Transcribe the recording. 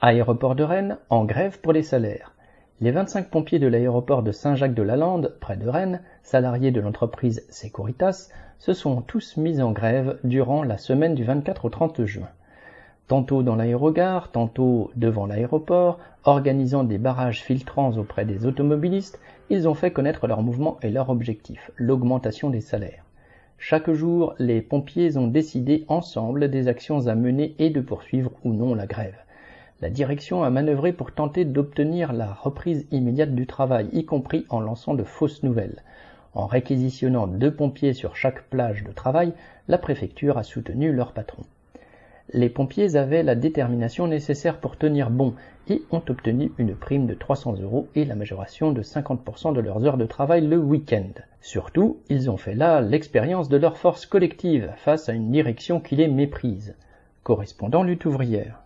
Aéroport de Rennes, en grève pour les salaires. Les 25 pompiers de l'aéroport de Saint-Jacques-de-la-Lande, près de Rennes, salariés de l'entreprise Securitas, se sont tous mis en grève durant la semaine du 24 au 30 juin. Tantôt dans l'aérogare, tantôt devant l'aéroport, organisant des barrages filtrants auprès des automobilistes, ils ont fait connaître leur mouvement et leur objectif, l'augmentation des salaires. Chaque jour, les pompiers ont décidé ensemble des actions à mener et de poursuivre ou non la grève. La direction a manœuvré pour tenter d'obtenir la reprise immédiate du travail, y compris en lançant de fausses nouvelles. En réquisitionnant deux pompiers sur chaque plage de travail, la préfecture a soutenu leur patron. Les pompiers avaient la détermination nécessaire pour tenir bon et ont obtenu une prime de 300 euros et la majoration de 50% de leurs heures de travail le week-end. Surtout, ils ont fait là l'expérience de leur force collective face à une direction qui les méprise. Correspondant lutte ouvrière.